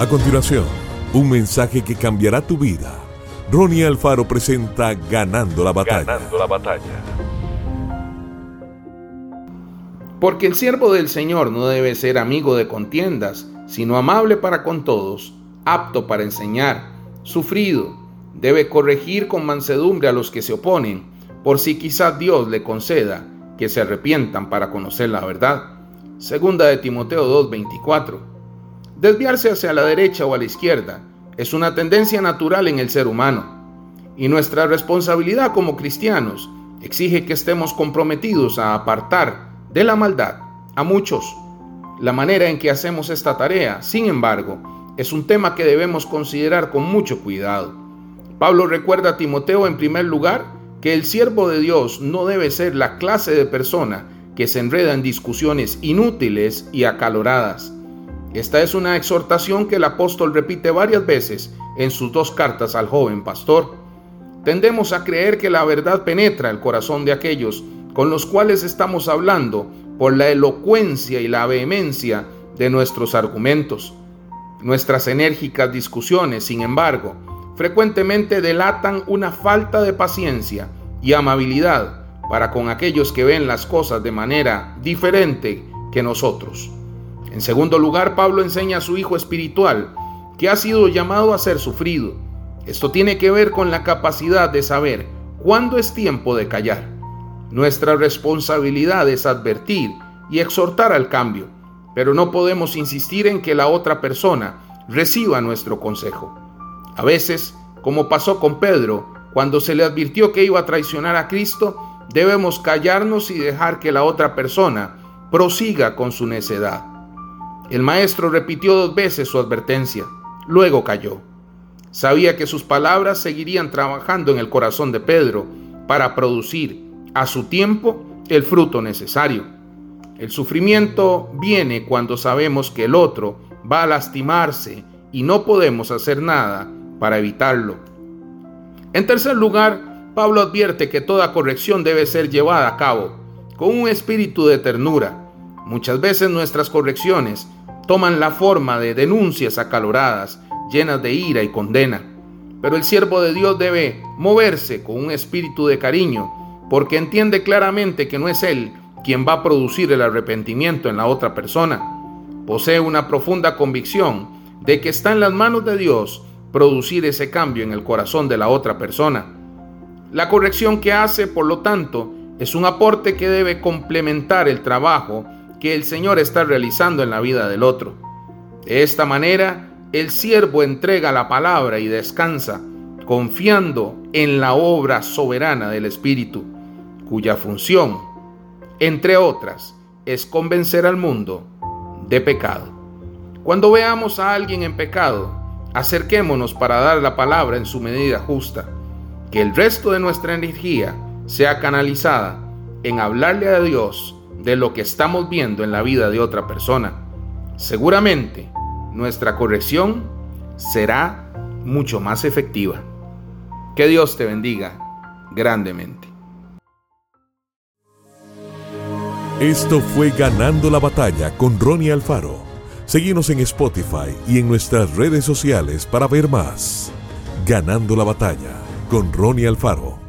A continuación, un mensaje que cambiará tu vida. Ronnie Alfaro presenta Ganando la batalla. Ganando la batalla. Porque el siervo del Señor no debe ser amigo de contiendas, sino amable para con todos, apto para enseñar, sufrido, debe corregir con mansedumbre a los que se oponen, por si quizás Dios le conceda que se arrepientan para conocer la verdad. Segunda de Timoteo 2:24. Desviarse hacia la derecha o a la izquierda es una tendencia natural en el ser humano y nuestra responsabilidad como cristianos exige que estemos comprometidos a apartar de la maldad a muchos. La manera en que hacemos esta tarea, sin embargo, es un tema que debemos considerar con mucho cuidado. Pablo recuerda a Timoteo en primer lugar que el siervo de Dios no debe ser la clase de persona que se enreda en discusiones inútiles y acaloradas esta es una exhortación que el apóstol repite varias veces en sus dos cartas al joven pastor. Tendemos a creer que la verdad penetra el corazón de aquellos con los cuales estamos hablando por la elocuencia y la vehemencia de nuestros argumentos. Nuestras enérgicas discusiones, sin embargo, frecuentemente delatan una falta de paciencia y amabilidad para con aquellos que ven las cosas de manera diferente que nosotros. En segundo lugar, Pablo enseña a su hijo espiritual que ha sido llamado a ser sufrido. Esto tiene que ver con la capacidad de saber cuándo es tiempo de callar. Nuestra responsabilidad es advertir y exhortar al cambio, pero no podemos insistir en que la otra persona reciba nuestro consejo. A veces, como pasó con Pedro, cuando se le advirtió que iba a traicionar a Cristo, debemos callarnos y dejar que la otra persona prosiga con su necedad. El maestro repitió dos veces su advertencia, luego cayó. Sabía que sus palabras seguirían trabajando en el corazón de Pedro para producir a su tiempo el fruto necesario. El sufrimiento viene cuando sabemos que el otro va a lastimarse y no podemos hacer nada para evitarlo. En tercer lugar, Pablo advierte que toda corrección debe ser llevada a cabo con un espíritu de ternura. Muchas veces nuestras correcciones toman la forma de denuncias acaloradas, llenas de ira y condena. Pero el siervo de Dios debe moverse con un espíritu de cariño, porque entiende claramente que no es él quien va a producir el arrepentimiento en la otra persona. Posee una profunda convicción de que está en las manos de Dios producir ese cambio en el corazón de la otra persona. La corrección que hace, por lo tanto, es un aporte que debe complementar el trabajo que el Señor está realizando en la vida del otro. De esta manera, el siervo entrega la palabra y descansa, confiando en la obra soberana del Espíritu, cuya función, entre otras, es convencer al mundo de pecado. Cuando veamos a alguien en pecado, acerquémonos para dar la palabra en su medida justa, que el resto de nuestra energía sea canalizada en hablarle a Dios de lo que estamos viendo en la vida de otra persona. Seguramente nuestra corrección será mucho más efectiva. Que Dios te bendiga grandemente. Esto fue Ganando la Batalla con Ronnie Alfaro. Seguimos en Spotify y en nuestras redes sociales para ver más. Ganando la Batalla con Ronnie Alfaro.